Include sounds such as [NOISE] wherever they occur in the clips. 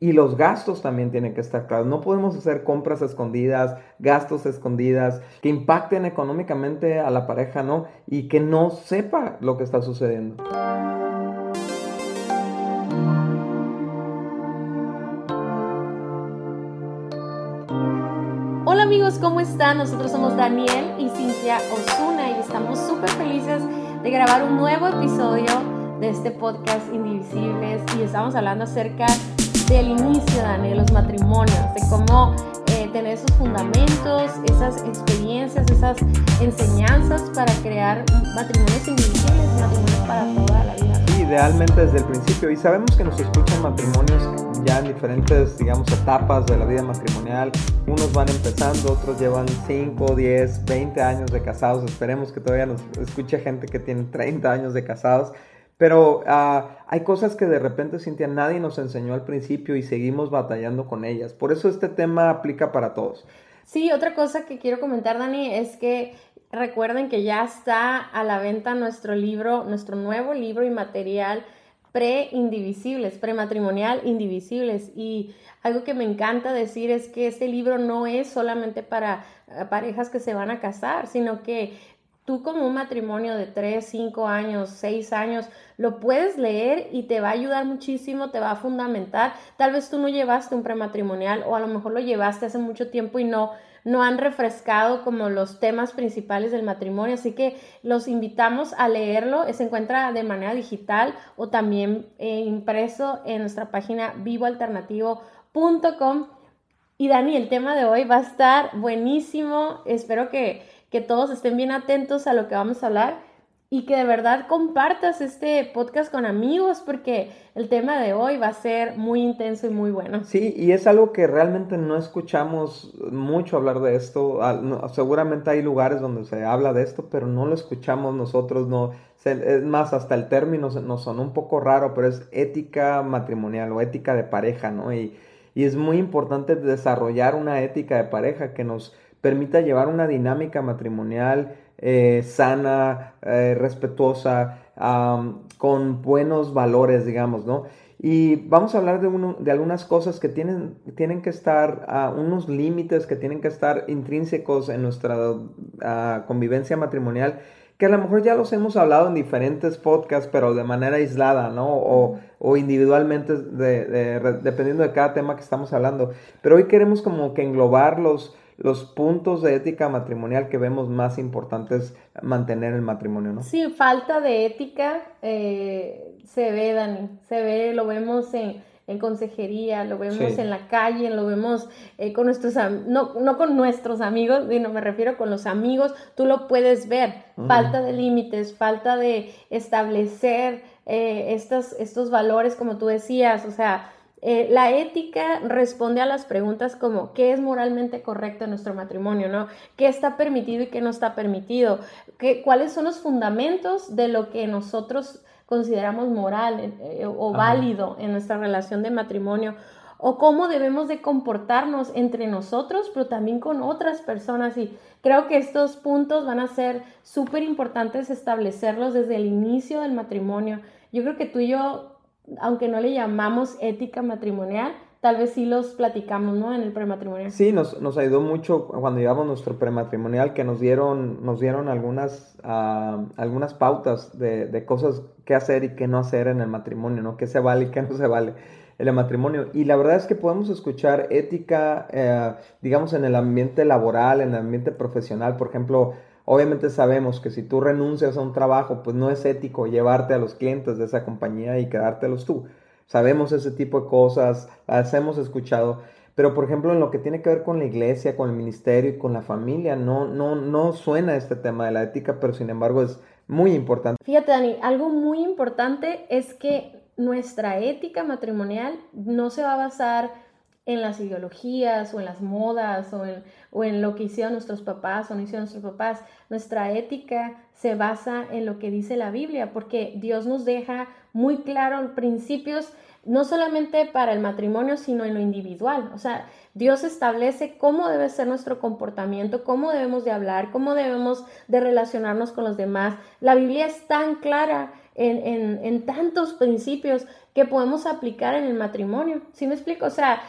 Y los gastos también tienen que estar claros. No podemos hacer compras escondidas, gastos escondidas, que impacten económicamente a la pareja, ¿no? Y que no sepa lo que está sucediendo. Hola amigos, ¿cómo están? Nosotros somos Daniel y Cintia Osuna y estamos súper felices de grabar un nuevo episodio de este podcast Indivisibles y estamos hablando acerca del inicio, de los matrimonios, de cómo eh, tener esos fundamentos, esas experiencias, esas enseñanzas para crear matrimonios indivisibles, matrimonios para toda la vida. Sí, idealmente desde el principio. Y sabemos que nos escuchan matrimonios ya en diferentes, digamos, etapas de la vida matrimonial. Unos van empezando, otros llevan 5, 10, 20 años de casados. Esperemos que todavía nos escuche gente que tiene 30 años de casados. Pero ah, hay cosas que de repente, Cintia, nadie nos enseñó al principio y seguimos batallando con ellas. Por eso este tema aplica para todos. Sí, otra cosa que quiero comentar, Dani, es que recuerden que ya está a la venta nuestro libro, nuestro nuevo libro y material pre-indivisibles, prematrimonial indivisibles. Y algo que me encanta decir es que este libro no es solamente para parejas que se van a casar, sino que tú como un matrimonio de 3, 5 años, 6 años, lo puedes leer y te va a ayudar muchísimo, te va a fundamentar. Tal vez tú no llevaste un prematrimonial o a lo mejor lo llevaste hace mucho tiempo y no no han refrescado como los temas principales del matrimonio, así que los invitamos a leerlo. Se encuentra de manera digital o también eh, impreso en nuestra página vivoalternativo.com. Y Dani, el tema de hoy va a estar buenísimo. Espero que que todos estén bien atentos a lo que vamos a hablar y que de verdad compartas este podcast con amigos porque el tema de hoy va a ser muy intenso y muy bueno. Sí, y es algo que realmente no escuchamos mucho hablar de esto. Seguramente hay lugares donde se habla de esto, pero no lo escuchamos nosotros, no. Es más, hasta el término nos sonó un poco raro, pero es ética matrimonial o ética de pareja, ¿no? Y, y es muy importante desarrollar una ética de pareja que nos permita llevar una dinámica matrimonial eh, sana, eh, respetuosa, con buenos valores, digamos, ¿no? Y vamos a hablar de, uno, de algunas cosas que tienen, tienen que estar, uh, unos límites que tienen que estar intrínsecos en nuestra ah, convivencia matrimonial, que a lo mejor ya los hemos hablado en diferentes podcasts, pero de manera aislada, ¿no? O, o individualmente, dependiendo de cada tema que estamos hablando. Pero hoy queremos como que englobar los, puntos de ética matrimonial que vemos más importantes mantener el matrimonio, ¿no? Sí, falta de ética eh, se ve, Dani, se ve, lo vemos en, consejería, lo vemos en la calle, lo vemos eh, con nuestros, no, no con nuestros amigos, sino me refiero con los amigos, tú lo puedes ver, falta de límites, falta de establecer eh, estos, estos valores, como tú decías, o sea, eh, la ética responde a las preguntas como ¿qué es moralmente correcto en nuestro matrimonio? ¿no? ¿Qué está permitido y qué no está permitido? ¿Qué, ¿Cuáles son los fundamentos de lo que nosotros consideramos moral eh, o válido en nuestra relación de matrimonio? ¿O cómo debemos de comportarnos entre nosotros, pero también con otras personas? Y creo que estos puntos van a ser súper importantes establecerlos desde el inicio del matrimonio. Yo creo que tú y yo aunque no le llamamos ética matrimonial, tal vez sí los platicamos, ¿no? En el prematrimonial. Sí, nos, nos ayudó mucho cuando llevamos nuestro prematrimonial, que nos dieron, nos dieron algunas, uh, algunas pautas de, de, cosas que hacer y qué no hacer en el matrimonio, ¿no? Qué se vale y qué no se vale en el matrimonio. Y la verdad es que podemos escuchar ética, eh, digamos, en el ambiente laboral, en el ambiente profesional, por ejemplo, Obviamente sabemos que si tú renuncias a un trabajo, pues no es ético llevarte a los clientes de esa compañía y quedártelos tú. Sabemos ese tipo de cosas, las hemos escuchado, pero por ejemplo en lo que tiene que ver con la iglesia, con el ministerio y con la familia, no, no, no suena este tema de la ética, pero sin embargo es muy importante. Fíjate Dani, algo muy importante es que nuestra ética matrimonial no se va a basar en las ideologías o en las modas o en, o en lo que hicieron nuestros papás o no hicieron nuestros papás. Nuestra ética se basa en lo que dice la Biblia, porque Dios nos deja muy claros principios, no solamente para el matrimonio, sino en lo individual. O sea, Dios establece cómo debe ser nuestro comportamiento, cómo debemos de hablar, cómo debemos de relacionarnos con los demás. La Biblia es tan clara en, en, en tantos principios que podemos aplicar en el matrimonio. ¿Sí me explico? O sea,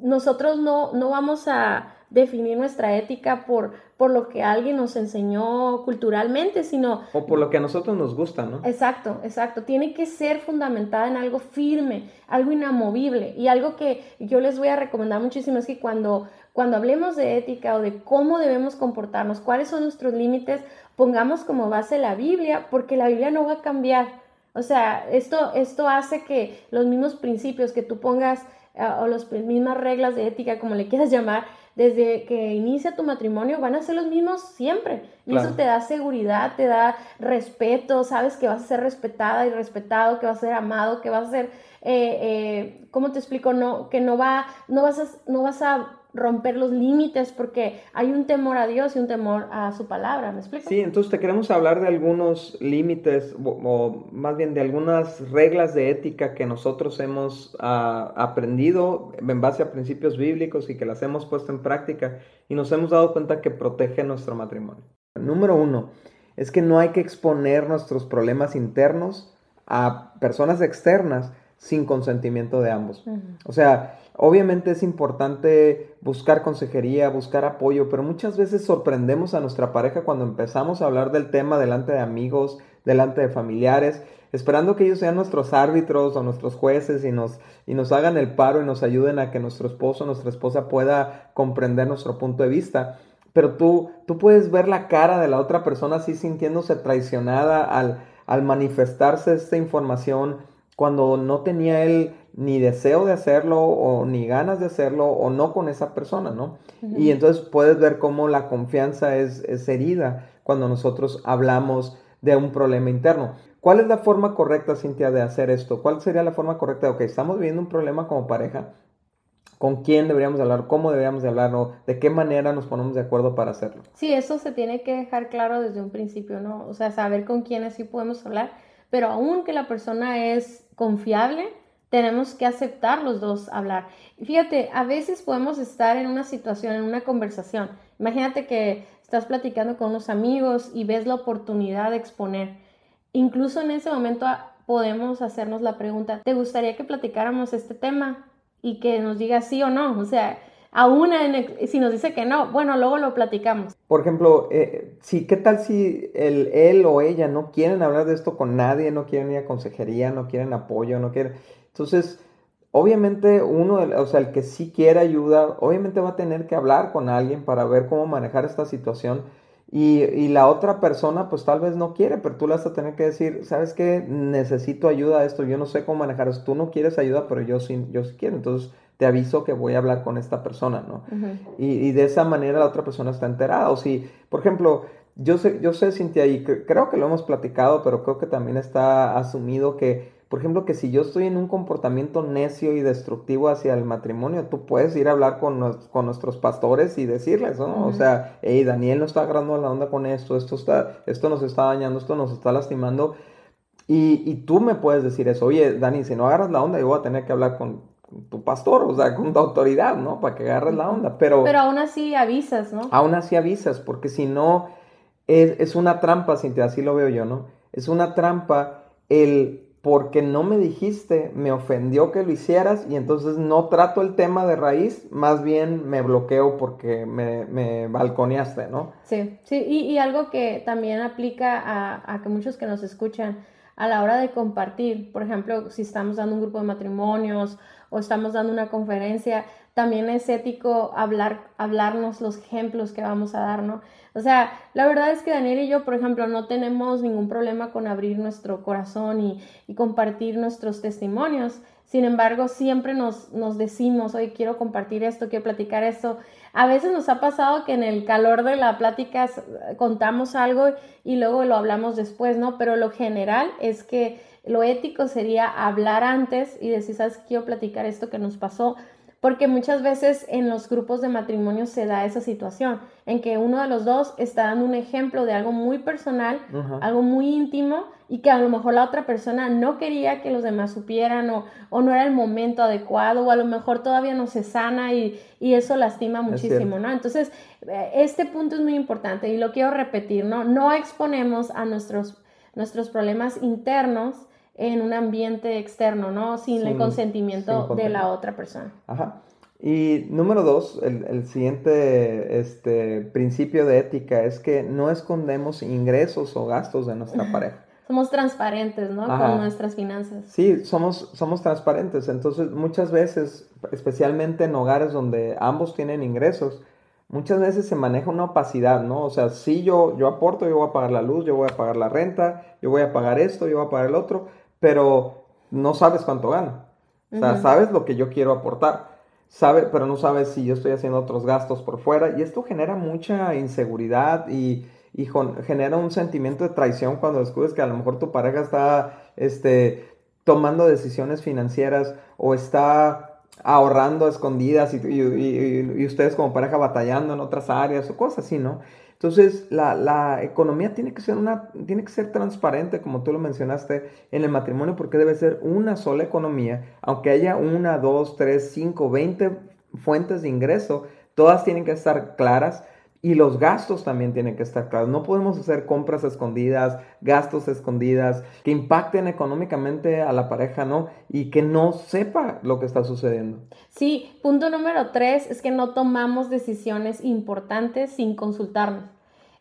nosotros no, no vamos a definir nuestra ética por, por lo que alguien nos enseñó culturalmente, sino... O por lo que a nosotros nos gusta, ¿no? Exacto, exacto. Tiene que ser fundamentada en algo firme, algo inamovible. Y algo que yo les voy a recomendar muchísimo es que cuando, cuando hablemos de ética o de cómo debemos comportarnos, cuáles son nuestros límites, pongamos como base la Biblia, porque la Biblia no va a cambiar. O sea, esto, esto hace que los mismos principios que tú pongas o las mismas reglas de ética, como le quieras llamar, desde que inicia tu matrimonio van a ser los mismos siempre. Y eso te da seguridad, te da respeto, sabes que vas a ser respetada y respetado, que vas a ser amado, que vas a ser, eh, eh, ¿cómo te explico? No, que no, va, no, vas a, no vas a romper los límites porque hay un temor a Dios y un temor a su palabra, ¿me explico? Sí, entonces te queremos hablar de algunos límites o, más bien de algunas reglas de ética que nosotros hemos ah, aprendido en base a principios bíblicos y que las hemos puesto en práctica y nos hemos dado cuenta que protege nuestro matrimonio. Número uno, es que no hay que exponer nuestros problemas internos a personas externas sin consentimiento de ambos. O sea, Obviamente es importante buscar consejería, buscar apoyo, pero muchas veces sorprendemos a nuestra pareja cuando empezamos a hablar del tema delante de amigos, delante de familiares, esperando que ellos sean nuestros árbitros o nuestros jueces y nos, y nos hagan el paro y nos ayuden a que nuestro esposo o nuestra esposa pueda comprender nuestro punto de vista. Pero tú, tú puedes ver la cara de la otra persona así sintiéndose traicionada al, al manifestarse esta información cuando no tenía él ni deseo de hacerlo o ni ganas de hacerlo o no con esa persona, ¿no? Y entonces puedes ver cómo la confianza es, es, herida cuando nosotros hablamos de un problema interno. ¿Cuál es la forma correcta, Cintia, de hacer esto? ¿Cuál sería la forma correcta? Ok, estamos viviendo un problema como pareja. ¿Con quién deberíamos hablar? ¿Cómo deberíamos de hablar? ¿De qué manera nos ponemos de acuerdo para hacerlo? Sí, eso se tiene que dejar claro desde un principio, ¿no? O sea, saber con quiénes sí podemos hablar, pero aún que la persona es confiable, tenemos que aceptar los dos hablar. Fíjate, a veces podemos estar en una situación, en una conversación. Imagínate que estás platicando con unos amigos y ves la oportunidad de exponer. Incluso en ese momento podemos hacernos la pregunta, ¿te gustaría que platicáramos este tema? Y que nos diga sí o no. O sea, aún si nos dice que no, bueno, luego lo platicamos. Por ejemplo, eh, ¿qué tal si el, él o ella no quieren hablar de esto con nadie, no quieren ir a consejería, no quieren apoyo, no quieren entonces, obviamente uno, o sea, el que sí quiere ayuda, obviamente va a tener que hablar con alguien para ver cómo manejar esta situación. Y, la otra persona pues tal vez no quiere, pero tú le vas a tener que decir, ¿sabes qué? Necesito ayuda a esto, yo no sé cómo manejar esto, tú no quieres ayuda, pero yo sí, yo sí quiero, entonces te aviso que voy a hablar con esta persona, ¿no? y, y, de esa manera la otra persona está enterada. O si, por ejemplo, yo sé, yo sé, Cintia, y creo que lo hemos platicado, pero creo que también está asumido que por ejemplo, que si yo estoy en un comportamiento necio y destructivo hacia el matrimonio, tú puedes ir a hablar con, nuestros pastores y decirles, ¿no? O sea, hey, Daniel no está agarrando la onda con esto, esto, está, esto nos está dañando, esto nos está lastimando. Y, tú me puedes decir eso, oye, Dani, si no agarras la onda, yo voy a tener que hablar con, tu pastor, o sea, con tu autoridad, ¿no? Para que agarres la onda. Pero, pero aún así avisas, ¿no? Aún así avisas, porque si no, es, es una trampa, Cintia, así lo veo yo, ¿no? Es una trampa el porque no me dijiste, me ofendió que lo hicieras y entonces no trato el tema de raíz, más bien me bloqueo porque me, me balconeaste, ¿no? Sí, sí, y, algo que también aplica a, a, que muchos que nos escuchan a la hora de compartir, por ejemplo, si estamos dando un grupo de matrimonios o estamos dando una conferencia, también es ético hablar, hablarnos los ejemplos que vamos a dar, ¿no? O sea, la verdad es que Daniel y yo, por ejemplo, no tenemos ningún problema con abrir nuestro corazón y, y compartir nuestros testimonios. Sin embargo, siempre nos, nos decimos, oye, quiero compartir esto, quiero platicar esto. A veces nos ha pasado que en el calor de la plática contamos algo y luego lo hablamos después, ¿no? Pero lo general es que lo ético sería hablar antes y decir, ¿sabes? Quiero platicar esto que nos pasó porque muchas veces en los grupos de matrimonio se da esa situación en que uno de los dos está dando un ejemplo de algo muy personal, algo muy íntimo y que a lo mejor la otra persona no quería que los demás supieran o, o no era el momento adecuado o a lo mejor todavía no se sana y, y eso lastima muchísimo, ¿no? Entonces, eh, este punto es muy importante y lo quiero repetir, ¿no? No exponemos a nuestros, nuestros problemas internos en un ambiente externo, ¿no? Sin, el consentimiento de la otra persona. Ajá. Y número dos, el, siguiente este, principio de ética es que no escondemos ingresos o gastos de nuestra [LAUGHS] pareja. Somos transparentes, ¿no? Con nuestras finanzas. Sí, somos, somos transparentes. Entonces, muchas veces, especialmente en hogares donde ambos tienen ingresos, muchas veces se maneja una opacidad, ¿no? O sea, si yo, yo aporto, yo voy a pagar la luz, yo voy a pagar la renta, yo voy a pagar esto, yo voy a pagar el otro, pero no sabes cuánto gano. O sea, sabes lo que yo quiero aportar, sabe, pero no sabes si yo estoy haciendo otros gastos por fuera y esto genera mucha inseguridad y, y genera un sentimiento de traición cuando descubres que a lo mejor tu pareja está este, tomando decisiones financieras o está ahorrando a escondidas y, ustedes como pareja batallando en otras áreas o cosas así, ¿no? Entonces, la, economía tiene que, ser una, tiene que ser transparente, como tú lo mencionaste, en el matrimonio, porque debe ser una sola economía, aunque haya una, dos, tres, cinco, veinte fuentes de ingreso, todas tienen que estar claras y los gastos también tienen que estar claros. No podemos hacer compras escondidas, gastos escondidas, que impacten económicamente a la pareja, ¿no? Y que no sepa lo que está sucediendo. Sí, punto número tres es que no tomamos decisiones importantes sin consultarnos.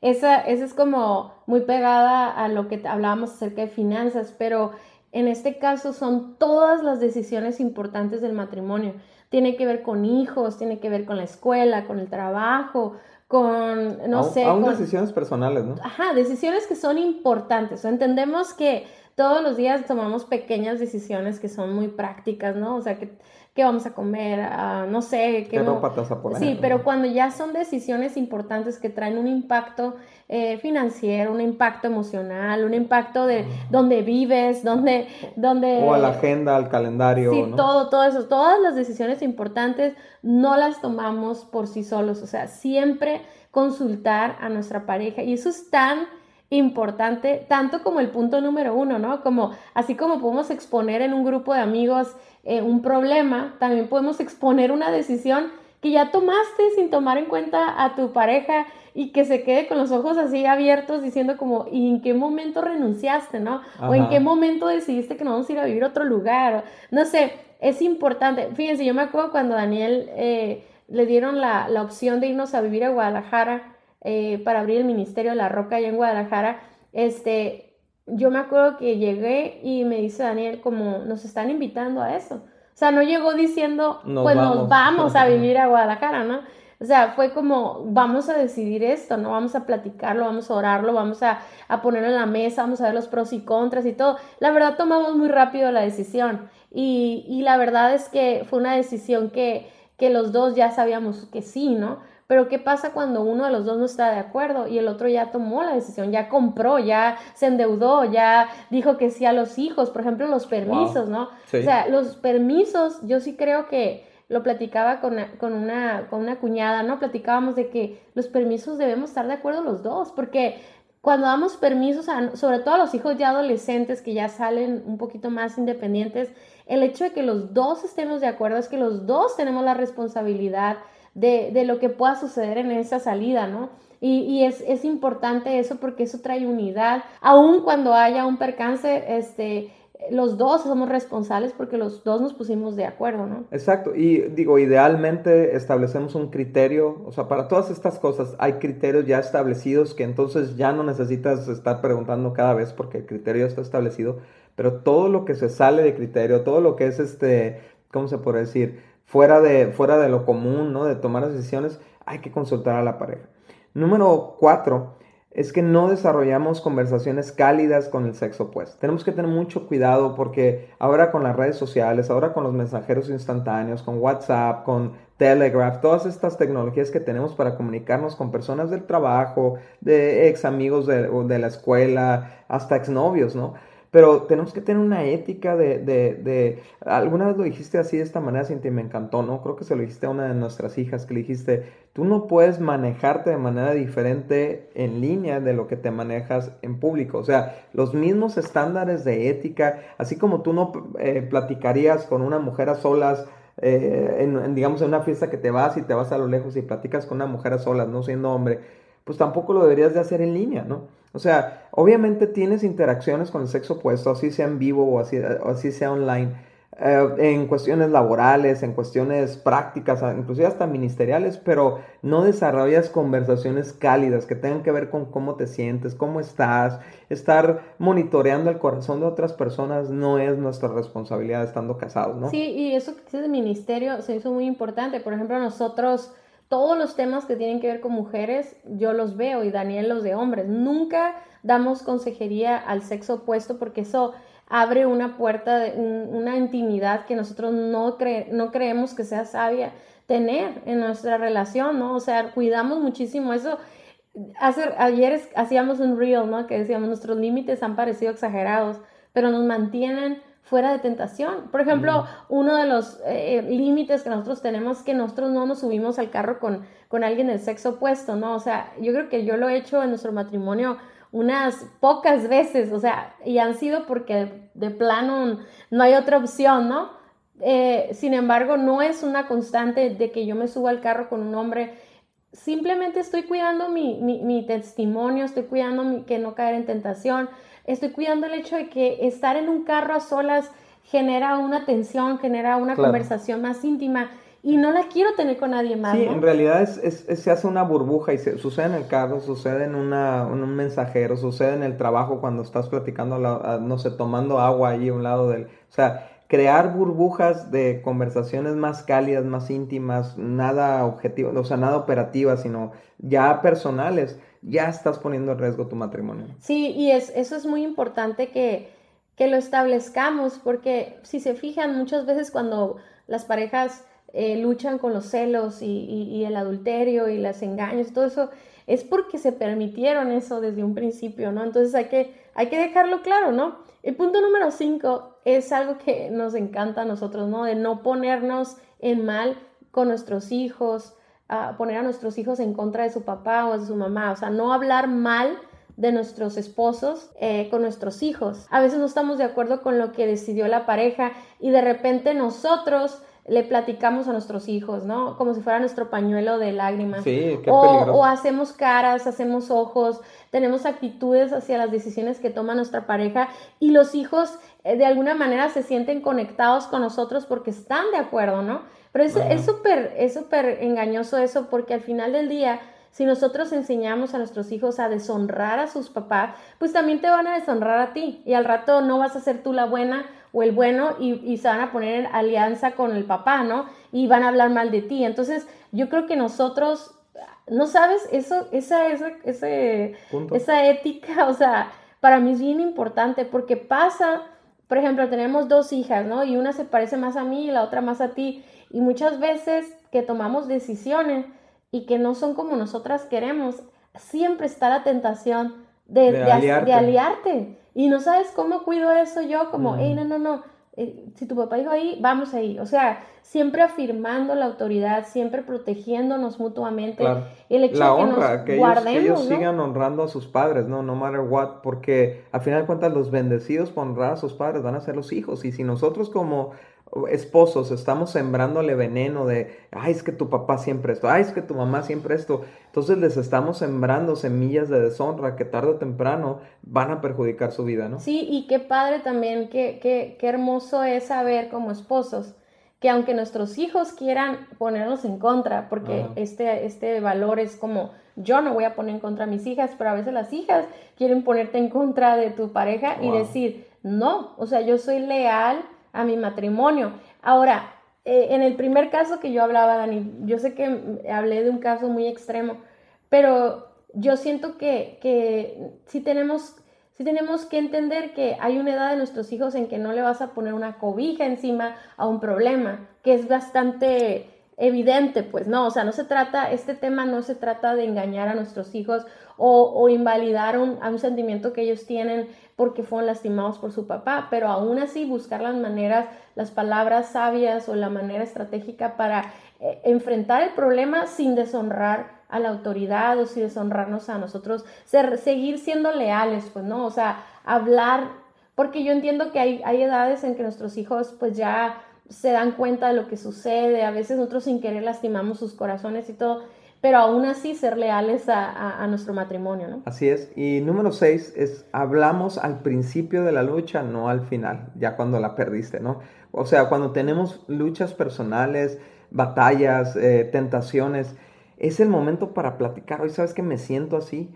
Esa, esa es como muy pegada a lo que hablábamos acerca de finanzas, pero en este caso son todas las decisiones importantes del matrimonio. Tiene que ver con hijos, tiene que ver con la escuela, con el trabajo, con, no sé. Aún decisiones personales, ¿no? Ajá, decisiones que son importantes. O entendemos que todos los días tomamos pequeñas decisiones que son muy prácticas, ¿no? O sea, que qué vamos a comer, ah, no sé. ¿Qué, ropa te vas a poner? Sí, pero cuando ya son decisiones importantes que traen un impacto eh, financiero, un impacto emocional, un impacto de dónde vives, dónde, dónde... O a la agenda, al calendario. Sí, todo, todo eso. Todas las decisiones importantes no las tomamos por sí solos. O sea, siempre consultar a nuestra pareja. Y eso es tan importante, tanto como el punto número uno, ¿no? Como así como podemos exponer en un grupo de amigos eh, un problema, también podemos exponer una decisión que ya tomaste sin tomar en cuenta a tu pareja y que se quede con los ojos así abiertos diciendo como, ¿y en qué momento renunciaste, no? O en qué momento decidiste que no vamos a ir a vivir a otro lugar. no sé, es importante. Fíjense, yo me acuerdo cuando Daniel eh, le dieron la, la, opción de irnos a vivir a Guadalajara eh, para abrir el Ministerio de la Roca allá en Guadalajara, este, yo me acuerdo que llegué y me dice Daniel como, nos están invitando a eso. O sea, no llegó diciendo, pues nos vamos a [LAUGHS] vivir a Guadalajara, ¿no? O sea, fue como, vamos a decidir esto, ¿no? Vamos a platicarlo, vamos a orarlo, vamos a, a ponerlo en la mesa, vamos a ver los pros y contras y todo. La verdad, tomamos muy rápido la decisión. Y, y la verdad es que fue una decisión que, que los dos ya sabíamos que sí, ¿no? Pero ¿qué pasa cuando uno de los dos no está de acuerdo y el otro ya tomó la decisión, ya compró, ya se endeudó, ya dijo que sí a los hijos, por ejemplo, los permisos, ¿no? O sea, los permisos, yo sí creo que lo platicaba con, con, una, con una cuñada, ¿no? Platicábamos de que los permisos debemos estar de acuerdo los dos, porque cuando damos permisos, sobre todo a los hijos ya adolescentes que ya salen un poquito más independientes, el hecho de que los dos estemos de acuerdo es que los dos tenemos la responsabilidad de, lo que pueda suceder en esa salida, ¿no? Y, es, importante eso porque eso trae unidad. Aun cuando haya un percance, este, los dos somos responsables porque los dos nos pusimos de acuerdo, ¿no? Exacto. Y digo, idealmente establecemos un criterio, o sea, para todas estas cosas hay criterios ya establecidos que entonces ya no necesitas estar preguntando cada vez porque el criterio ya está establecido, pero todo lo que se sale de criterio, todo lo que es este, ¿cómo se puede decir? Fuera de, fuera de lo común, ¿no? De tomar decisiones, hay que consultar a la pareja. Número cuatro es que no desarrollamos conversaciones cálidas con el sexo opuesto. Tenemos que tener mucho cuidado porque ahora con las redes sociales, ahora con los mensajeros instantáneos, con WhatsApp, con Telegraph, todas estas tecnologías que tenemos para comunicarnos con personas del trabajo, de ex amigos de, de la escuela, hasta exnovios, ¿no? Pero tenemos que tener una ética de, de, de, alguna vez lo dijiste así de esta manera, Cintia, y me encantó, ¿no? Creo que se lo dijiste a una de nuestras hijas, que le dijiste, tú no puedes manejarte de manera diferente en línea de lo que te manejas en público. O sea, los mismos estándares de ética, así como tú no eh, platicarías con una mujer a solas, eh, en, digamos, en una fiesta que te vas y te vas a lo lejos y platicas con una mujer a solas, no siendo hombre pues tampoco lo deberías de hacer en línea, ¿no? O sea, obviamente tienes interacciones con el sexo opuesto, así sea en vivo o así, o así sea online, eh, en cuestiones laborales, en cuestiones prácticas, inclusive hasta ministeriales, pero no desarrollas conversaciones cálidas que tengan que ver con cómo te sientes, cómo estás. Estar monitoreando el corazón de otras personas no es nuestra responsabilidad estando casados, ¿no? Sí, y eso que dices de ministerio se hizo muy importante. Por ejemplo, nosotros todos los temas que tienen que ver con mujeres, yo los veo y Daniel los de hombres. Nunca damos consejería al sexo opuesto porque eso abre una puerta, de, una intimidad que nosotros no, no creemos que sea sabia tener en nuestra relación, ¿no? O sea, cuidamos muchísimo eso. Hace, ayer hacíamos un reel, ¿no? Que decíamos, nuestros límites han parecido exagerados, pero nos mantienen fuera de tentación. Por ejemplo, uno de los eh, límites que nosotros tenemos es que nosotros no nos subimos al carro con, con alguien del sexo opuesto, ¿no? O sea, yo creo que yo lo he hecho en nuestro matrimonio unas pocas veces, o sea, y han sido porque de, plano no hay otra opción, ¿no? Eh, sin embargo, no es una constante de que yo me suba al carro con un hombre. Simplemente estoy cuidando mi, mi, testimonio, estoy cuidando mi, que no caer en tentación, estoy cuidando el hecho de que estar en un carro a solas genera una tensión, genera una conversación más íntima y no la quiero tener con nadie más. Sí, en realidad es, se hace una burbuja y se, sucede en el carro, sucede en, una, un mensajero, sucede en el trabajo cuando estás platicando, no sé, tomando agua ahí a un lado del... O sea, crear burbujas de conversaciones más cálidas, más íntimas, nada objetivo, o sea, nada operativas, sino ya personales, ya estás poniendo en riesgo tu matrimonio. Sí, y es, eso es muy importante que, que lo establezcamos, porque si se fijan, muchas veces cuando las parejas eh, luchan con los celos y, el adulterio y los engaños, todo eso, es porque se permitieron eso desde un principio, ¿no? Entonces hay que, hay que dejarlo claro, ¿no? El punto número cinco es algo que nos encanta a nosotros, ¿no? De no ponernos en mal con nuestros hijos, a poner a nuestros hijos en contra de su papá o de su mamá, o sea, no hablar mal de nuestros esposos eh, con nuestros hijos. A veces no estamos de acuerdo con lo que decidió la pareja y de repente nosotros le platicamos a nuestros hijos, ¿no? Como si fuera nuestro pañuelo de lágrimas. Sí, qué o, o hacemos caras, hacemos ojos, tenemos actitudes hacia las decisiones que toma nuestra pareja y los hijos eh, de alguna manera se sienten conectados con nosotros porque están de acuerdo, ¿no? Pero es súper, es súper engañoso eso porque al final del día si nosotros enseñamos a nuestros hijos a deshonrar a sus papás, pues también te van a deshonrar a ti y al rato no vas a ser tú la buena o el bueno y, se van a poner en alianza con el papá, ¿no? Y van a hablar mal de ti. Entonces, yo creo que nosotros, ¿no sabes? Eso, esa, esa, ese, esa ética, o sea, para mí es bien importante porque pasa, por ejemplo, tenemos dos hijas, ¿no? Y una se parece más a mí y la otra más a ti. Y muchas veces que tomamos decisiones y que no son como nosotras queremos, siempre está la tentación de, de, aliarte. Y no sabes cómo cuido eso yo, como, hey, no, no, no, eh, si tu papá dijo ahí, vamos ahí. O sea, siempre afirmando la autoridad, siempre protegiéndonos mutuamente. El hecho la de que honra, que, ellos, que ellos sigan honrando a sus padres, ¿no? No matter what, porque al final de cuentas los bendecidos por honrar a sus padres van a ser los hijos. Y si nosotros como esposos estamos sembrándole veneno de, ay, es que tu papá siempre esto, ay, es que tu mamá siempre esto. Entonces les estamos sembrando semillas de deshonra que tarde o temprano van a perjudicar su vida, ¿no? Sí, y qué padre también, qué, qué, qué hermoso es saber como esposos que aunque nuestros hijos quieran ponernos en contra, porque este, este valor es como, yo no voy a poner en contra a mis hijas, pero a veces las hijas quieren ponerte en contra de tu pareja y decir, no, o sea, yo soy leal a mi matrimonio. Ahora, eh, en el primer caso que yo hablaba, Dani, yo sé que hablé de un caso muy extremo, pero yo siento que, que tenemos sí tenemos que entender que hay una edad de nuestros hijos en que no le vas a poner una cobija encima a un problema, que es bastante evidente, pues no, o sea, no se trata, este tema no se trata de engañar a nuestros hijos o, invalidar un, a un sentimiento que ellos tienen porque fueron lastimados por su papá, pero aún así buscar las maneras, las palabras sabias o la manera estratégica para eh, enfrentar el problema sin deshonrar a la autoridad o sin deshonrarnos a nosotros, seguir siendo leales, pues no, o sea, hablar, porque yo entiendo que hay, hay edades en que nuestros hijos pues ya se dan cuenta de lo que sucede, a veces nosotros sin querer lastimamos sus corazones y todo, pero aún así ser leales a, nuestro matrimonio, ¿no? Así es. Y número seis es, hablamos al principio de la lucha, no al final, ya cuando la perdiste, ¿no? O sea, cuando tenemos luchas personales, batallas, eh, tentaciones, es el momento para platicar. Hoy sabes que me siento así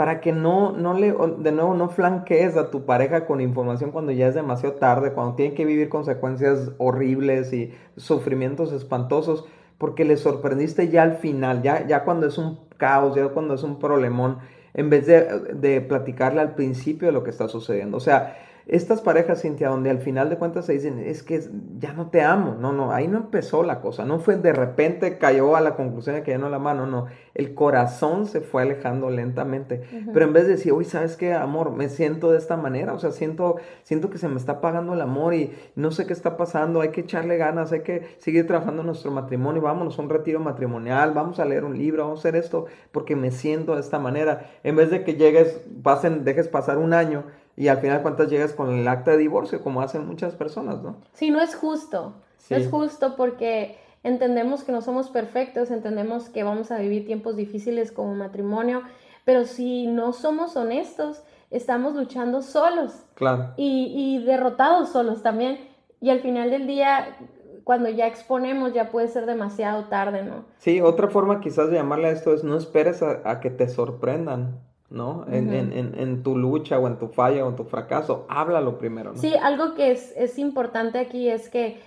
para que no, no le, de nuevo, no flanquees a tu pareja con información cuando ya es demasiado tarde, cuando tienen que vivir consecuencias horribles y sufrimientos espantosos, porque le sorprendiste ya al final, ya, ya cuando es un caos, ya cuando es un problemón, en vez de, de platicarle al principio de lo que está sucediendo. O sea, estas parejas, Cintia, donde al final de cuentas se dicen, es que ya no te amo. No, no, ahí no empezó la cosa. No fue de repente cayó a la conclusión de que ya no la mano. No, el corazón se fue alejando lentamente. Pero en vez de decir, uy, ¿sabes qué, amor? Me siento de esta manera. O sea, siento, siento que se me está apagando el amor y no sé qué está pasando. Hay que echarle ganas, hay que seguir trabajando en nuestro matrimonio. Vámonos a un retiro matrimonial, vamos a leer un libro, vamos a hacer esto porque me siento de esta manera. En vez de que llegues, pasen, dejes pasar un año y al final cuántas llegas con el acta de divorcio, como hacen muchas personas, ¿no? Sí, no es justo. No es justo porque entendemos que no somos perfectos, entendemos que vamos a vivir tiempos difíciles como matrimonio, pero si no somos honestos, estamos luchando solos. Claro. Y, y derrotados solos también. Y al final del día, cuando ya exponemos, ya puede ser demasiado tarde, ¿no? Sí, otra forma quizás de llamarle a esto es no esperes a que te sorprendan. ¿No? En, en, en, tu lucha o en tu falla o en tu fracaso, háblalo primero, ¿no? Sí, algo que es, es importante aquí es que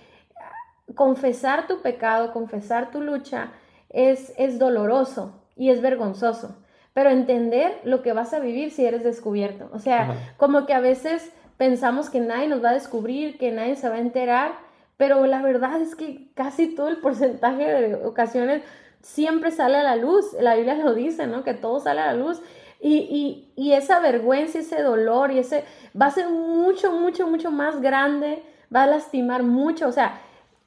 confesar tu pecado, confesar tu lucha, es, es doloroso y es vergonzoso, pero entender lo que vas a vivir si eres descubierto. O sea, como que a veces pensamos que nadie nos va a descubrir, que nadie se va a enterar, pero la verdad es que casi todo el porcentaje de ocasiones siempre sale a la luz. La Biblia lo dice, ¿no? Que todo sale a la luz. Y, y, esa vergüenza, ese dolor y ese va a ser mucho, mucho, mucho más grande, va a lastimar mucho. O sea,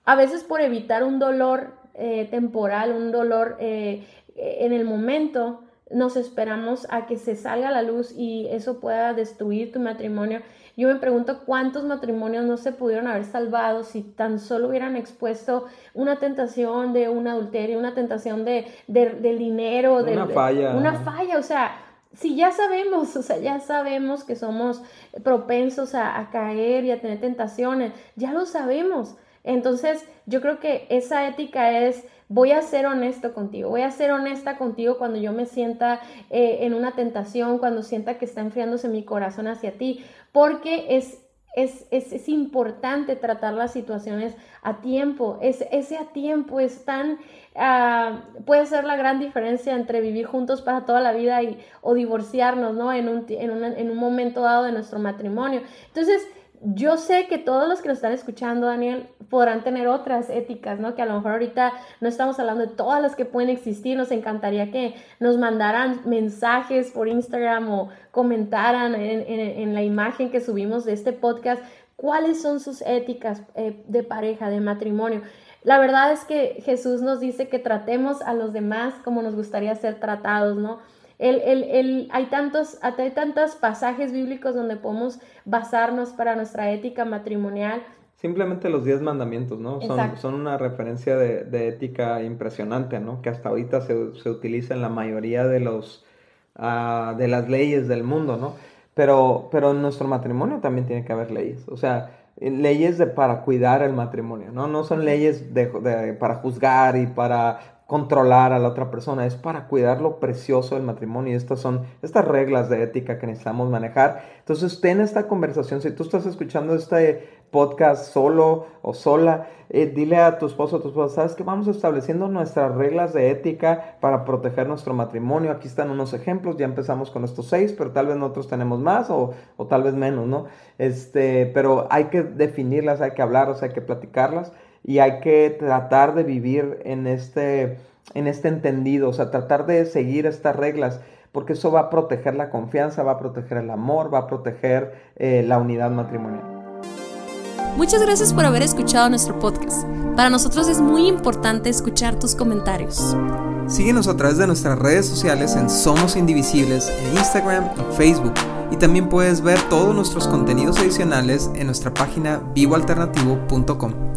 a veces por evitar un dolor eh, temporal, un dolor eh, en el momento, nos esperamos a que se salga la luz y eso pueda destruir tu matrimonio. Yo me pregunto cuántos matrimonios no se pudieron haber salvado si tan solo hubieran expuesto una tentación de un adulterio, una tentación de, del dinero, una falla. Una falla, o sea, si ya sabemos, o sea, ya sabemos que somos propensos a, caer y a tener tentaciones, ya lo sabemos. Entonces, yo creo que esa ética es, voy a ser honesto contigo, voy a ser honesta contigo cuando yo me sienta eh, en una tentación, cuando sienta que está enfriándose mi corazón hacia ti, porque es es, importante tratar las situaciones a tiempo. Es, ese a tiempo es tan, ah, puede ser la gran diferencia entre vivir juntos para toda la vida y, o divorciarnos, ¿no? En un, en, en un momento dado de nuestro matrimonio. Entonces, yo sé que todos los que nos están escuchando, Daniel, podrán tener otras éticas, ¿no? Que a lo mejor ahorita no estamos hablando de todas las que pueden existir. Nos encantaría que nos mandaran mensajes por Instagram o comentaran en, la imagen que subimos de este podcast cuáles son sus éticas eh, de pareja, de matrimonio. La verdad es que Jesús nos dice que tratemos a los demás como nos gustaría ser tratados, ¿no? El, el, el, hay, tantos, hay tantos pasajes bíblicos donde podemos basarnos para nuestra ética matrimonial. Simplemente los diez mandamientos, ¿no? Son, son, una referencia de, de, ética impresionante, ¿no? Que hasta ahorita se, se utiliza en la mayoría de, los, uh, de las leyes del mundo, ¿no? Pero, pero en nuestro matrimonio también tiene que haber leyes. O sea, leyes de, para cuidar el matrimonio, ¿no? No son leyes de, de, para juzgar y para controlar a la otra persona, es para cuidar lo precioso del matrimonio. Y estas son estas reglas de ética que necesitamos manejar. Entonces, ten esta conversación. Si tú estás escuchando este podcast solo o sola, eh, dile a tu esposo o tu esposa, sabes que vamos estableciendo nuestras reglas de ética para proteger nuestro matrimonio. Aquí están unos ejemplos, ya empezamos con estos seis, pero tal vez nosotros tenemos más o, o tal vez menos, ¿no? Este, pero hay que definirlas, hay que hablarlas, hay que platicarlas y hay que tratar de vivir en este, en este entendido, o sea, tratar de seguir estas reglas, porque eso va a proteger la confianza, va a proteger el amor, va a proteger eh, la unidad matrimonial. Muchas gracias por haber escuchado nuestro podcast. Para nosotros es muy importante escuchar tus comentarios. Síguenos a través de nuestras redes sociales en Somos Indivisibles, en Instagram y Facebook. Y también puedes ver todos nuestros contenidos adicionales en nuestra página vivoalternativo.com.